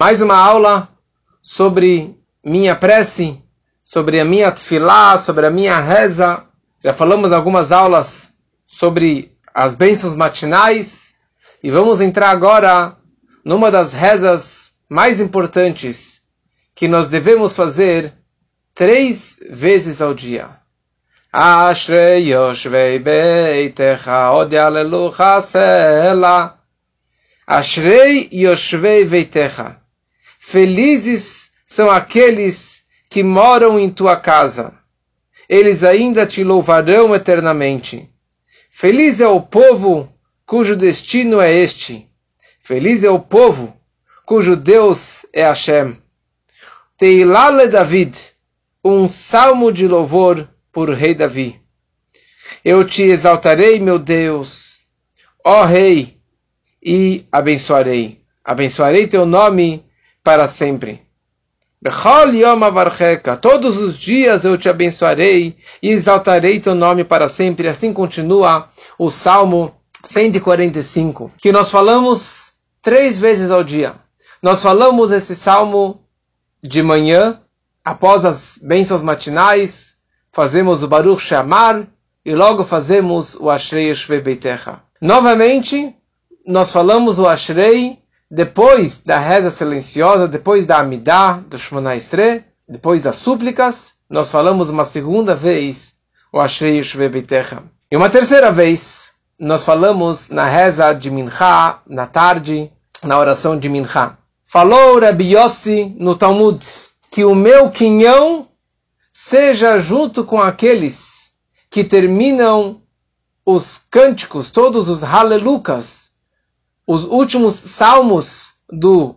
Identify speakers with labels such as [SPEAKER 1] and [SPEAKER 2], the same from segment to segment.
[SPEAKER 1] Mais uma aula sobre minha prece, sobre a minha tefilá, sobre a minha reza. Já falamos algumas aulas sobre as bênçãos matinais e vamos entrar agora numa das rezas mais importantes que nós devemos fazer três vezes ao dia. Ashrei Yoshvei Beitecha Od Yalelucha Sela Ashrei Yoshvei Beitecha Felizes são aqueles que moram em tua casa. Eles ainda te louvarão eternamente. Feliz é o povo cujo destino é este. Feliz é o povo cujo Deus é Hashem. Teilale David, um salmo de louvor por rei Davi. Eu te exaltarei, meu Deus, ó rei, e abençoarei. Abençoarei teu nome para sempre. Todos os dias eu te abençoarei e exaltarei teu nome para sempre. Assim continua o Salmo 145, que nós falamos três vezes ao dia. Nós falamos esse salmo de manhã, após as bênçãos matinais, fazemos o Baruch Shamar e logo fazemos o Ashrei Shvei Beitecha. Novamente, nós falamos o Ashrei depois da reza silenciosa, depois da Amidah, do Shemona Esre, depois das súplicas, nós falamos uma segunda vez o Ashrei Yeshve Beitecha. E uma terceira vez, nós falamos na reza de Mincha, na tarde, na oração de Mincha. Falou Rabbi Yossi no Talmud, que o meu quinhão seja junto com aqueles que terminam os cânticos, todos os halelucas, os últimos salmos do,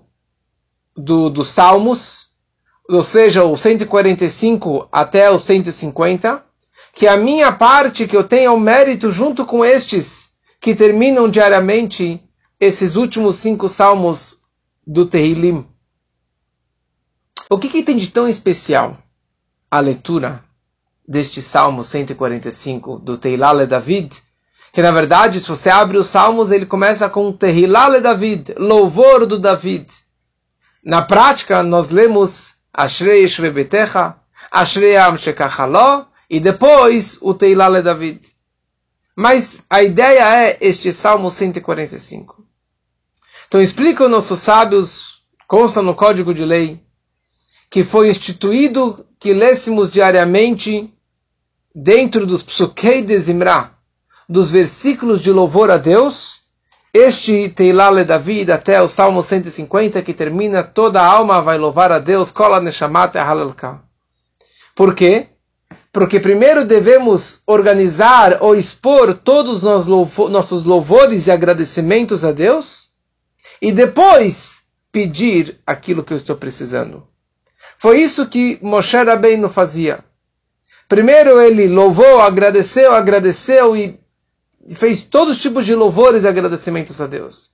[SPEAKER 1] do, dos salmos, ou seja, o 145 até o 150, que a minha parte, que eu tenha o mérito junto com estes que terminam diariamente esses últimos cinco salmos do Tehillim. O que, que tem de tão especial a leitura deste Salmo 145 do Teilale David, que na verdade, se você abre os Salmos, ele começa com Tehilale David, louvor do David. Na prática, nós lemos Ashrei Shvebetecha, Ashrei Am Shekachalo, e depois o Teilale David. Mas a ideia é este Salmo 145. Então explicam nossos sábios, consta no Código de Lei, que foi instituído que lêssemos diariamente dentro dos Psukei de dos versículos de louvor a Deus, este Teilale David até o Salmo 150 que termina toda alma vai louvar a Deus, Kola Neshamat. Por quê? Porque primeiro devemos organizar ou expor todos os nossos louvores e agradecimentos a Deus e depois pedir aquilo que eu estou precisando. Foi isso que Moshe Rabbeinu fazia. Primeiro ele louvou, agradeceu, agradeceu e fez todos os tipos de louvores e agradecimentos a Deus.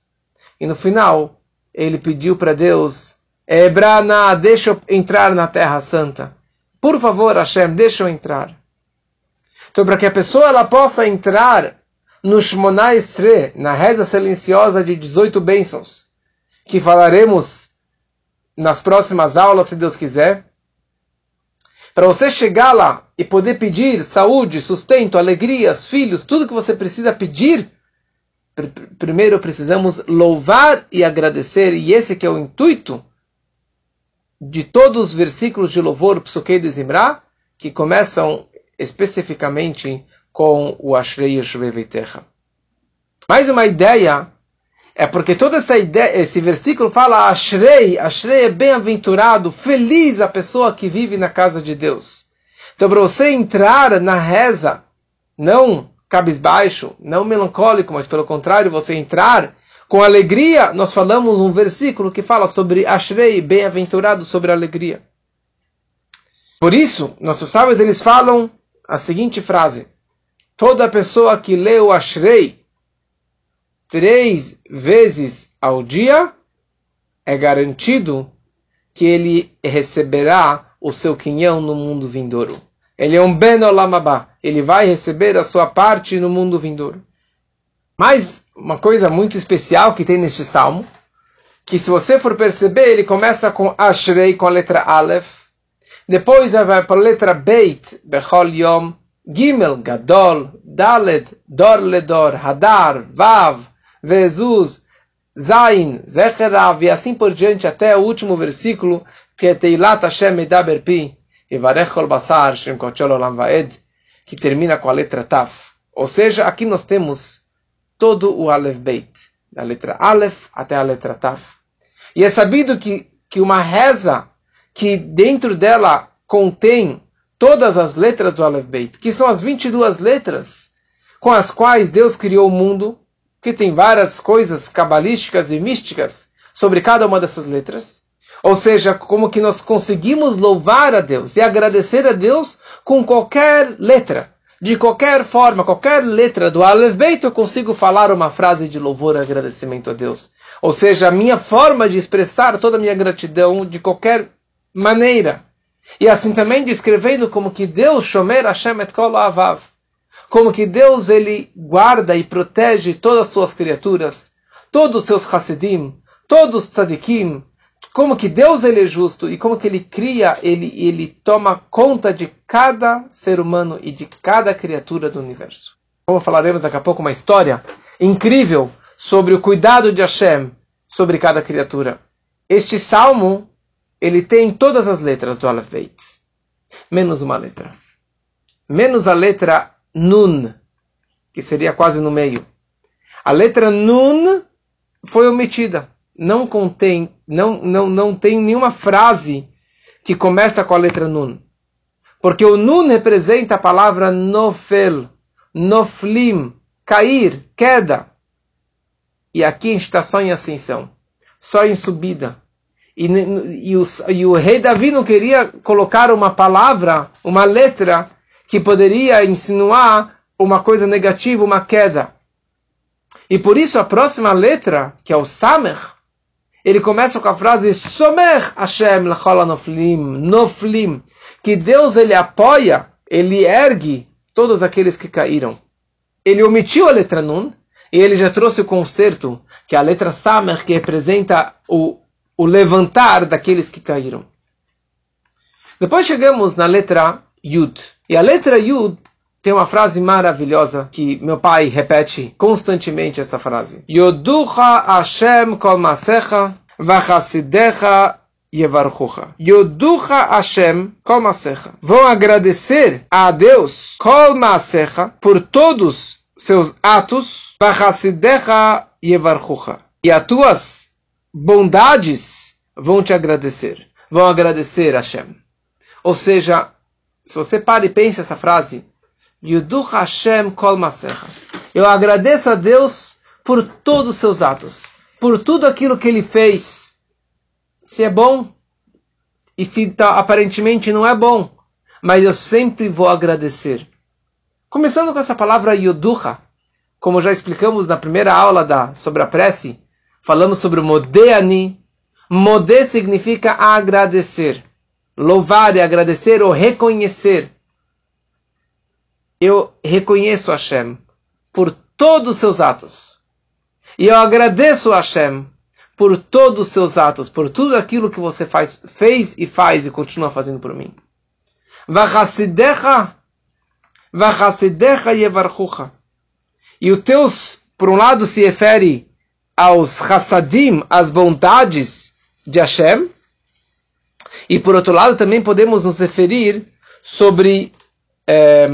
[SPEAKER 1] E no final, ele pediu para Deus, Ebrana, deixa eu entrar na Terra Santa. Por favor, Hashem, deixa eu entrar. Então, para que a pessoa ela possa entrar no Shmona Esre, na reza silenciosa de 18 bênçãos, que falaremos nas próximas aulas, se Deus quiser, para você chegar lá e poder pedir saúde, sustento, alegrias, filhos, tudo que você precisa pedir, pr primeiro precisamos louvar e agradecer, e esse que é o intuito de todos os versículos de louvor Psuquei de Zimra, que começam especificamente com o Ashrei Yeshua Veitecha. Mais uma ideia é porque toda essa ideia, esse versículo fala Ashrei, Ashrei é bem-aventurado, feliz a pessoa que vive na casa de Deus. Então, para você entrar na reza, não cabisbaixo, não melancólico, mas pelo contrário, você entrar com alegria, nós falamos um versículo que fala sobre Ashrei, bem-aventurado sobre alegria. Por isso, nossos sábios eles falam a seguinte frase: Toda pessoa que lê o Ashrei, três vezes ao dia, é garantido que ele receberá o seu quinhão no mundo vindouro. Ele é um Ben Olamabá. Ele vai receber a sua parte no mundo vindouro. Mas uma coisa muito especial que tem neste salmo, que se você for perceber, ele começa com Ashrei, com a letra Aleph, depois vai para a letra Beit, Bechol Yom, Gimel, Gadol, Daled, Dor Ledor, Hadar, Vav, Vezuz, Zain, Zecherav, e assim por diante até o último versículo, que é Teilat Hashem Medaber Pi, Evarech Kol Basar, Shem Kochol Olam Vaed, que termina com a letra Taf. Ou seja, aqui nós temos todo o Aleph Beit, da letra Aleph até a letra Taf. E é sabido que, que uma reza que dentro dela contém todas as letras do Aleph Beit, que são as 22 letras com as quais Deus criou o mundo, que tem várias coisas cabalísticas e místicas sobre cada uma dessas letras. Ou seja, como que nós conseguimos louvar a Deus e agradecer a Deus com qualquer letra. De qualquer forma, qualquer letra do Aleph Beit, eu consigo falar uma frase de louvor e agradecimento a Deus. Ou seja, a minha forma de expressar toda a minha gratidão de qualquer maneira. E assim também descrevendo como que Deus, Shomer Hashem et Kol Avav, como que Deus ele guarda e protege todas as suas criaturas, todos os seus Hasidim, todos os tzadikim, como que Deus ele é justo e como que ele cria, ele, ele toma conta de cada ser humano e de cada criatura do universo. Como falaremos daqui a pouco uma história incrível sobre o cuidado de Hashem sobre cada criatura. Este salmo ele tem todas as letras do Aleph menos uma letra. Menos a letra Nun, que seria quase no meio. A letra Nun foi omitida. Não contém, não, não, não tem nenhuma frase que começa com a letra Nun. Porque o Nun representa a palavra Nofel, Noflim, cair, queda. E aqui a gente está só em ascensão, só em subida. E, e, o, e o rei Davi não queria colocar uma palavra, uma letra, que poderia insinuar uma coisa negativa, uma queda. E por isso a próxima letra, que é o Samer, ele começa com a frase Somer Hashem lachol noflim, noflim, que Deus ele apoia, ele ergue todos aqueles que caíram. Ele omitiu a letra Nun, e ele já trouxe o concerto, que é a letra Samer, que representa o o levantar daqueles que caíram. Depois chegamos na letra Yud. E a letra Yud tem uma frase maravilhosa que meu pai repete constantemente essa frase. Yoducha Hashem kol masecha vachasidecha yevarchucha. Yoducha Hashem kol masecha. Vão agradecer a Deus kol masecha por todos seus atos vachasidecha yevarchucha. E as tuas bondades vão te agradecer. Vão agradecer a Hashem. Ou seja, se você para e pensa essa frase, Yuduch Hashem kol masecha. Eu agradeço a Deus por todos os seus atos, por tudo aquilo que ele fez. Se é bom e se tá, aparentemente não é bom, mas eu sempre vou agradecer. Começando com essa palavra Yuducha, como já explicamos na primeira aula da, sobre a prece, falamos sobre o Modeani. Modé significa agradecer, louvar e agradecer ou reconhecer. Eu reconheço Hashem por todos os seus atos. E eu agradeço Hashem por todos os seus atos, por tudo aquilo que você faz, fez e faz e continua fazendo por mim. E os teus, por um lado, se refere aos Hassadim, as bondades de Hashem. E por outro lado, também podemos nos referir sobre é,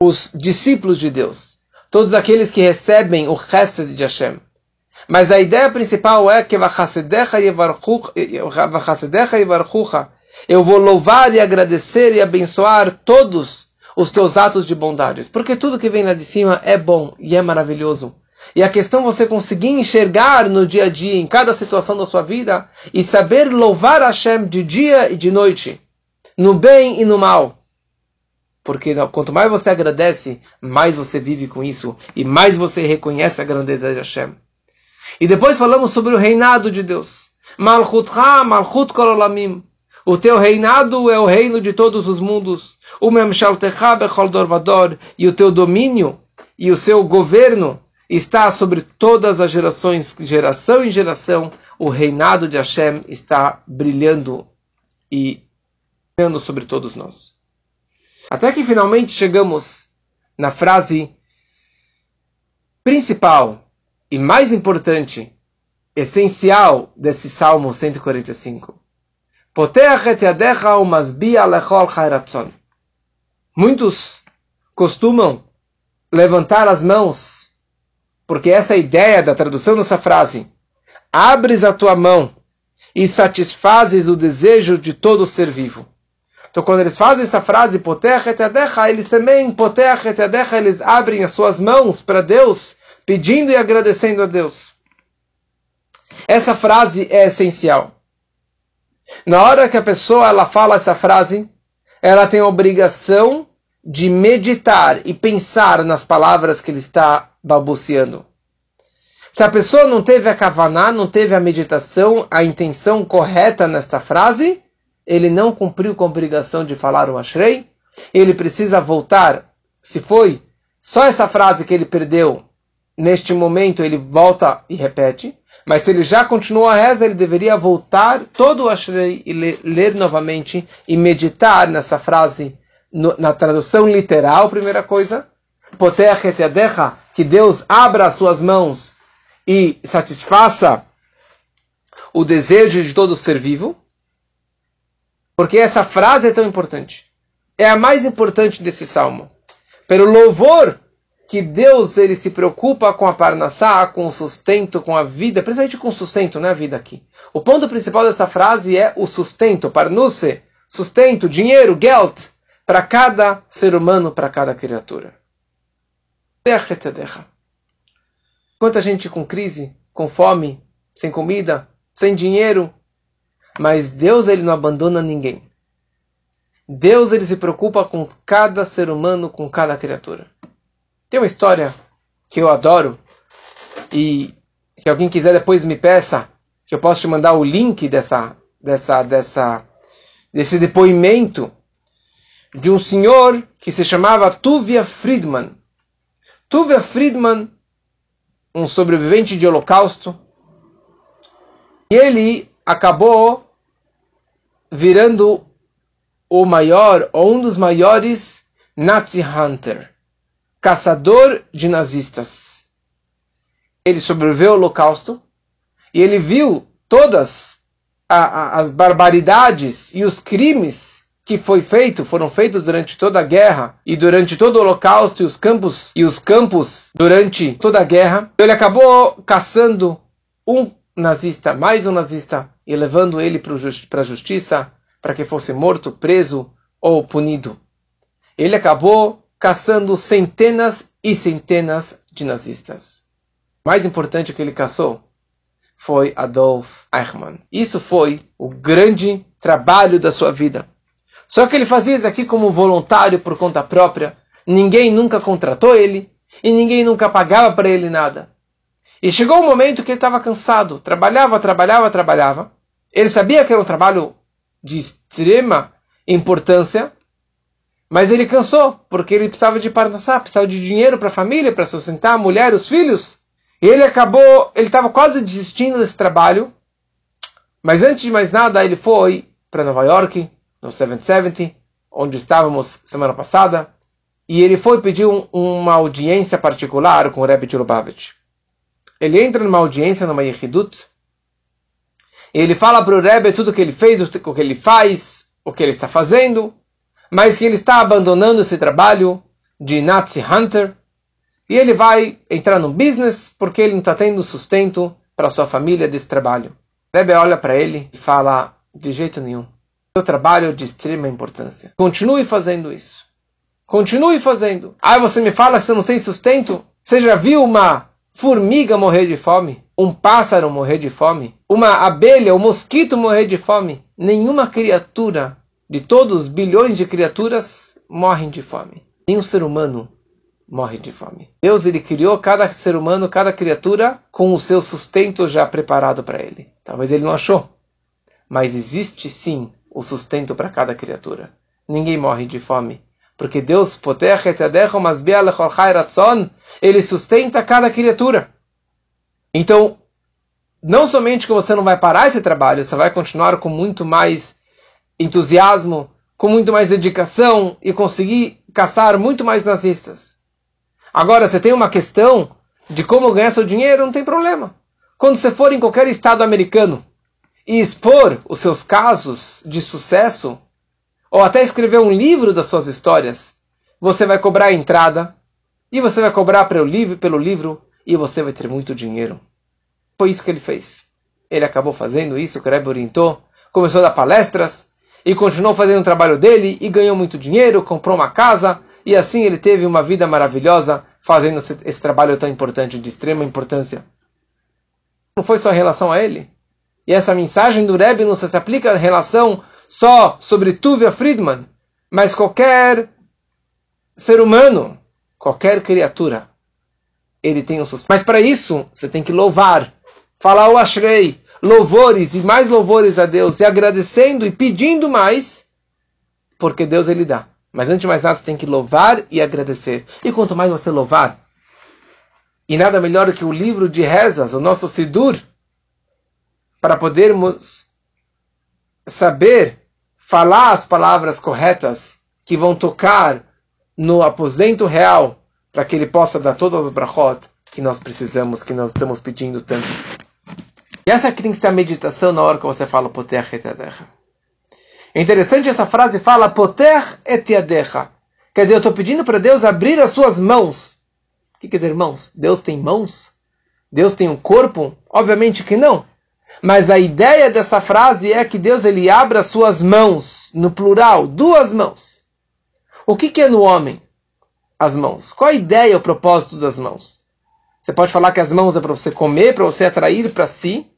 [SPEAKER 1] os discípulos de Deus, todos aqueles que recebem o Chesed de Hashem. Mas a ideia principal é que eu vou louvar e agradecer e abençoar todos os teus atos de bondades. Porque tudo que vem lá de cima é bom e é maravilhoso. E a questão você conseguir enxergar no dia a dia, em cada situação da sua vida, e saber louvar Hashem de dia e de noite, no bem e no mal. Porque quanto mais você agradece, mais você vive com isso, e mais você reconhece a grandeza de Hashem. E depois falamos sobre o reinado de Deus. Malchutcha, Malchut Kololamim. O teu reinado é o reino de todos os mundos. O Memshaltecha Bechol Dorvador. E o teu domínio e o seu governo está sobre todas as gerações, geração em geração, o reinado de Hashem está brilhando e brilhando sobre todos nós. Até que finalmente chegamos na frase principal e mais importante, essencial desse Salmo 145. Muitos costumam levantar as mãos, porque essa é ideia da tradução dessa frase. Abres a tua mão e satisfazes o desejo de todo ser vivo. Então, quando eles fazem essa frase, eles também, eles abrem as suas mãos para Deus, pedindo e agradecendo a Deus. Essa frase é essencial. Na hora que a pessoa ela fala essa frase, ela tem a obrigação de meditar e pensar nas palavras que ele está balbuciando. Se a pessoa não teve a kavaná, não teve a meditação, a intenção correta nesta frase, ele não cumpriu com a obrigação de falar o Ashrei, ele precisa voltar. Se foi só essa frase que ele perdeu, neste momento ele volta e repete. Mas se ele já continuou a reza, ele deveria voltar todo o Ashrei e ler, ler novamente e meditar nessa frase, no, na tradução literal, primeira coisa. que Deus abra as suas mãos e satisfaça o desejo de todo ser vivo. Porque essa frase é tão importante. É a mais importante desse salmo. Pelo louvor que Deus ele se preocupa com a parnassá, com o sustento, com a vida, principalmente com o sustento, não é a vida aqui. O ponto principal dessa frase é o sustento, parnusse, sustento, dinheiro, geld, para cada ser humano, para cada criatura. Quanta gente com crise, com fome, sem comida, sem dinheiro, mas Deus ele não abandona ninguém. Deus ele se preocupa com cada ser humano, com cada criatura. Tem uma história que eu adoro e se alguém quiser depois me peça que eu posso te mandar o link dessa dessa dessa desse depoimento de um senhor que se chamava Tuvia Friedman. Tuvia Friedman, um sobrevivente de Holocausto, e ele acabou virando o maior ou um dos maiores Nazi Hunter caçador de nazistas. Ele sobreviveu ao Holocausto e ele viu todas a, a, as barbaridades e os crimes que foi feito, foram feitos durante toda a guerra e durante todo o Holocausto e os campos e os campos durante toda a guerra. Ele acabou caçando um nazista, mais um nazista e levando ele para a justiça para que fosse morto, preso ou punido. Ele acabou caçando centenas e centenas de nazistas. Mais importante que ele caçou foi Adolf Eichmann. Isso foi o grande trabalho da sua vida. Só que ele fazia isso aqui como voluntário por conta própria. Ninguém nunca contratou ele e ninguém nunca pagava para ele nada. E chegou um momento que ele estava cansado, trabalhava, trabalhava, trabalhava. Ele sabia que era um trabalho de extrema importância, mas ele cansou, porque ele precisava de parnassá, precisava de dinheiro para a família, para sustentar a mulher, os filhos. E ele acabou, ele estava quase desistindo desse trabalho. Mas antes de mais nada, ele foi para Nova York, no 770, onde estávamos semana passada, e ele foi pedir um, uma audiência particular com o Rebbe de Lubavitch. Ele entra numa audiência numa Yehidut, e ele fala para o Rebbe tudo o que ele fez, o que ele faz, o que ele está fazendo, mas que ele está abandonando esse trabalho de Nazi Hunter e ele vai entrar no business porque ele não está tendo sustento para sua família desse trabalho. Rebbe olha para ele e fala: de jeito nenhum. Seu trabalho é de extrema importância. Continue fazendo isso. Continue fazendo. Ah, você me fala que você não tem sustento? Você já viu uma formiga morrer de fome? Um pássaro morrer de fome? Uma abelha, um mosquito morrer de fome? Nenhuma criatura de todos os bilhões de criaturas morrem de fome. Nenhum ser humano morre de fome. Deus ele criou cada ser humano, cada criatura com o seu sustento já preparado para ele. Talvez ele não achou, mas existe sim o sustento para cada criatura. Ninguém morre de fome, Porque Deus, ele sustenta cada criatura. Então, não somente que você não vai parar esse trabalho, você vai continuar com muito mais entusiasmo, com muito mais dedicação e conseguir caçar muito mais nazistas. Agora, você tem uma questão de como ganhar seu dinheiro, não tem problema. Quando você for em qualquer estado americano e expor os seus casos de sucesso, ou até escrever um livro das suas histórias, você vai cobrar a entrada, e você vai cobrar pelo livro, pelo livro e você vai ter muito dinheiro. Foi isso que ele fez. Ele acabou fazendo isso, o Kreb orientou, começou a dar palestras e continuou fazendo o trabalho dele e ganhou muito dinheiro, comprou uma casa e assim ele teve uma vida maravilhosa fazendo esse, trabalho tão importante, de extrema importância. Não foi só em relação a ele. E essa mensagem do Rebbe não se aplica em relação só sobre Tuvia Friedman, mas qualquer ser humano, qualquer criatura, ele tem um sucesso. Mas para isso, você tem que louvar, falar o Ashrei, louvores e mais louvores a Deus, e agradecendo e pedindo mais, porque Deus ele dá. Mas antes de mais nada, você tem que louvar e agradecer. E quanto mais você louvar, e nada melhor que o livro de rezas, o nosso Sidur, para podermos saber falar as palavras corretas que vão tocar no aposento real, para que ele possa dar todas as brachot que nós precisamos, que nós estamos pedindo tanto. E essa tem que ser a meditação na hora que você fala Poter et yadecha. É interessante essa frase fala Poter et yadecha. Quer dizer, eu estou pedindo para Deus abrir as suas mãos. O que quer dizer mãos? Deus tem mãos? Deus tem um corpo? Obviamente que não. Mas a ideia dessa frase é que Deus ele abra as suas mãos, no plural, duas mãos. O que, que é no homem? As mãos. Qual a ideia, o propósito das mãos? Você pode falar que as mãos é para você comer, para você atrair para si.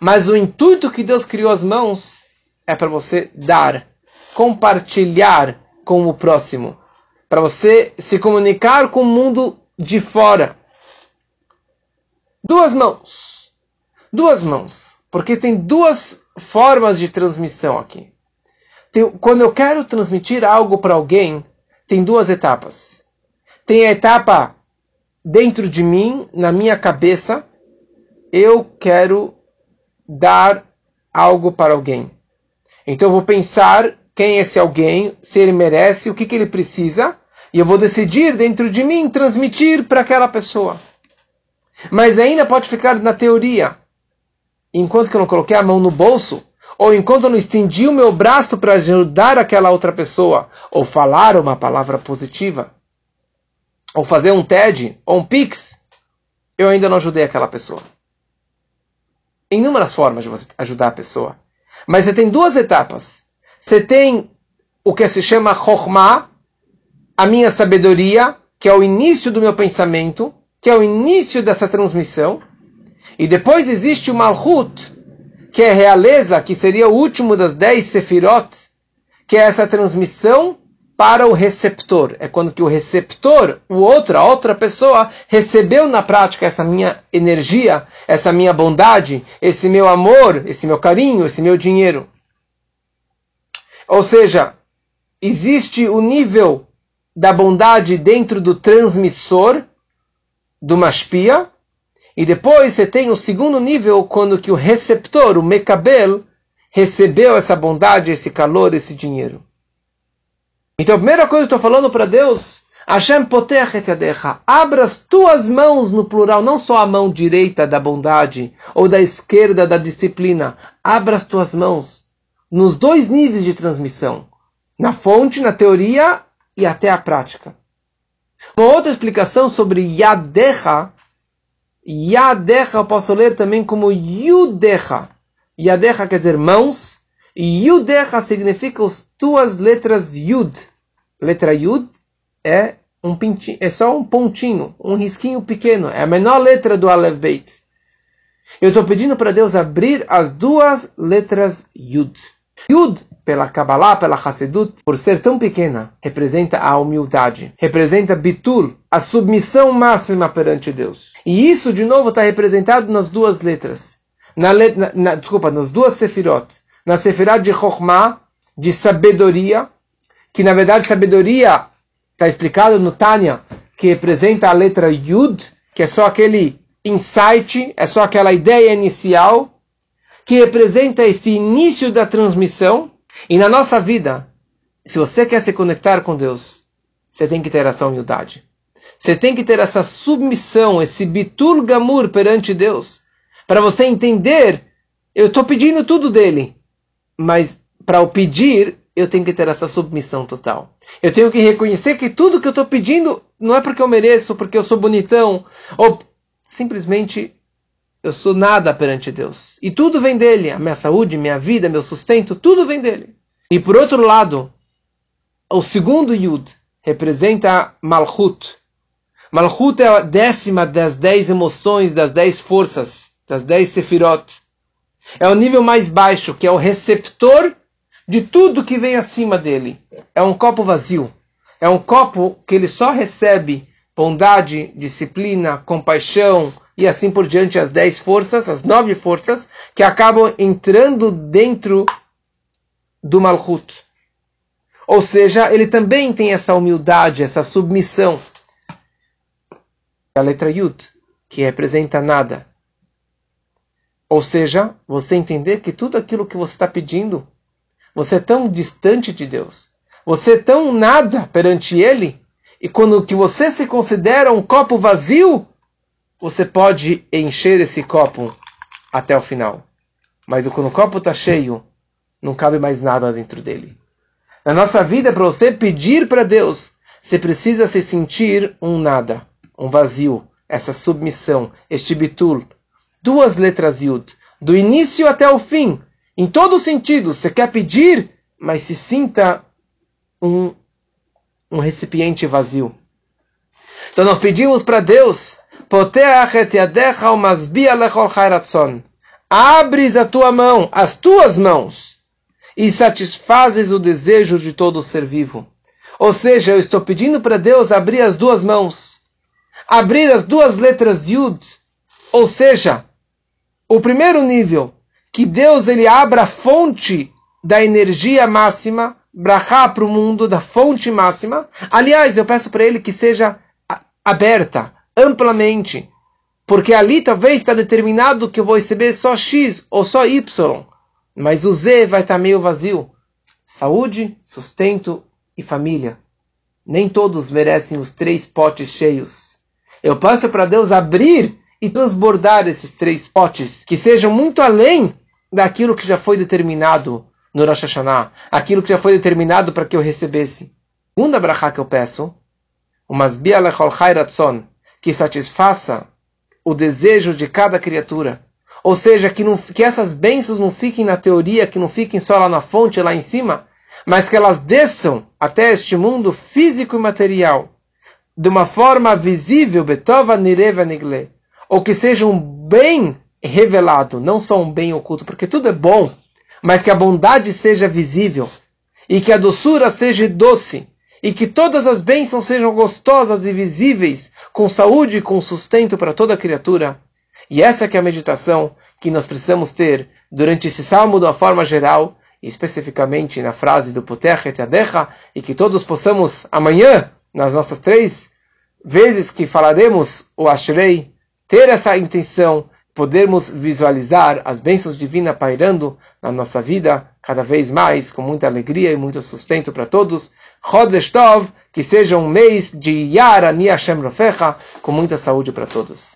[SPEAKER 1] Mas o intuito que Deus criou as mãos é para você dar, compartilhar com o próximo, para você se comunicar com o mundo de fora. Duas mãos. Duas mãos. Porque tem duas formas de transmissão aqui. Tem, quando eu quero transmitir algo para alguém, tem duas etapas. Tem a etapa dentro de mim, na minha cabeça, eu quero dar algo para alguém. Então eu vou pensar quem é esse alguém, se ele merece, o que, que ele precisa, e eu vou decidir dentro de mim transmitir para aquela pessoa. Mas ainda pode ficar na teoria. Enquanto que eu não coloquei a mão no bolso, ou enquanto eu não estendi o meu braço para ajudar aquela outra pessoa, ou falar uma palavra positiva, ou fazer um TED, ou um PIX, eu ainda não ajudei aquela pessoa inúmeras formas de você ajudar a pessoa. Mas você tem duas etapas. Você tem o que se chama Chokhmah, a minha sabedoria, que é o início do meu pensamento, que é o início dessa transmissão. E depois existe o Malchut, que é realeza, que seria o último das dez Sefirot, que é essa transmissão para o receptor. É quando que o receptor, o outro, a outra pessoa, recebeu na prática essa minha energia, essa minha bondade, esse meu amor, esse meu carinho, esse meu dinheiro. Ou seja, existe o nível da bondade dentro do transmissor, do mashpia, e depois você tem o segundo nível, quando que o receptor, o mekabel, recebeu essa bondade, esse calor, esse dinheiro. Então a primeira coisa que eu estou falando para Deus, Hashem potechet yadecha, abra as tuas mãos no plural, não só a mão direita da bondade ou da esquerda da disciplina, abra as tuas mãos nos dois níveis de transmissão, na fonte, na teoria e até a prática. Uma outra explicação sobre yadecha, yadecha eu posso ler também como yudecha. Yadecha quer dizer mãos, e yudecha significa as tuas letras yud letra Yud é um pintinho, é só um pontinho, um risquinho pequeno, é a menor letra do Aleph Beit. Eu estou pedindo para Deus abrir as duas letras Yud. Yud, pela Kabbalah, pela Hassedut, por ser tão pequena, representa a humildade, representa Bitul, a submissão máxima perante Deus. E isso, de novo, está representado nas duas letras. Na, na, na, desculpa, nas duas Sefirot. Na Sefirot de Chokhmah, de sabedoria, que na verdade sabedoria está explicado no Tânia, que representa a letra Yud, que é só aquele insight, é só aquela ideia inicial, que representa esse início da transmissão. E na nossa vida, se você quer se conectar com Deus, você tem que ter essa humildade. Você tem que ter essa submissão, esse bitur gamur perante Deus. Para você entender, eu estou pedindo tudo dele. Mas para o pedir, eu tenho que ter essa submissão total. Eu tenho que reconhecer que tudo que eu estou pedindo não é porque eu mereço, porque eu sou bonitão, ou simplesmente eu sou nada perante Deus. E tudo vem dele. A minha saúde, minha vida, meu sustento, tudo vem dele. E por outro lado, o segundo Yud representa Malchut. Malchut é a décima das dez emoções, das dez forças, das dez sefirot. É o nível mais baixo, que é o receptor de tudo que vem acima dele. É um copo vazio. É um copo que ele só recebe bondade, disciplina, compaixão e assim por diante, as dez forças, as nove forças, que acabam entrando dentro do Malchut. Ou seja, ele também tem essa humildade, essa submissão. A letra Yud, que representa nada. Ou seja, você entender que tudo aquilo que você está pedindo, você é tão distante de Deus, você é tão nada perante Ele, e quando que você se considera um copo vazio, você pode encher esse copo até o final. Mas quando o copo está cheio, não cabe mais nada dentro dele. Na nossa vida, para você pedir para Deus, você precisa se sentir um nada, um vazio, essa submissão, este bitul. Duas letras yud, do início até o fim, em todo sentido. Você quer pedir, mas se sinta um, um recipiente vazio. Então nós pedimos para Deus, Abres a tua mão, as tuas mãos e satisfazes o desejo de todo ser vivo. Ou seja, eu estou pedindo para Deus abrir as duas mãos, abrir as duas letras Yud, ou seja, o primeiro nível, que Deus ele abra a fonte da energia máxima, brachá para o mundo, da fonte máxima. Aliás, eu peço para ele que seja aberta, amplamente, porque ali talvez está determinado que eu vou receber só X ou só Y. Mas o Z vai estar meio vazio. Saúde, sustento e família. Nem todos merecem os três potes cheios. Eu passo para Deus abrir e transbordar esses três potes, que sejam muito além daquilo que já foi determinado no Rosh Hashanah, aquilo que já foi determinado para que eu recebesse. Segunda brachá que eu peço, umas bialechol que satisfaça o desejo de cada criatura. Ou seja, que, não, que essas bênçãos não fiquem na teoria, que não fiquem só lá na fonte, lá em cima, mas que elas desçam até este mundo físico e material, de uma forma visível, betova nireva nigle, ou que seja um bem revelado, não só um bem oculto, porque tudo é bom, mas que a bondade seja visível, e que a doçura seja doce, e que todas as bênçãos sejam gostosas e visíveis, com saúde e com sustento para toda criatura. E essa que é a meditação que nós precisamos ter durante esse salmo de uma forma geral, e especificamente na frase do Potech et Adecha, e que todos possamos amanhã, nas nossas três vezes que falaremos o Ashrei, ter essa intenção, podermos visualizar as bênçãos divinas pairando na nossa vida cada vez mais, com muita alegria e muito sustento para todos. Chodesh Tov, que seja um mês de Yara Ni Hashem Rofecha, com muita saúde para todos.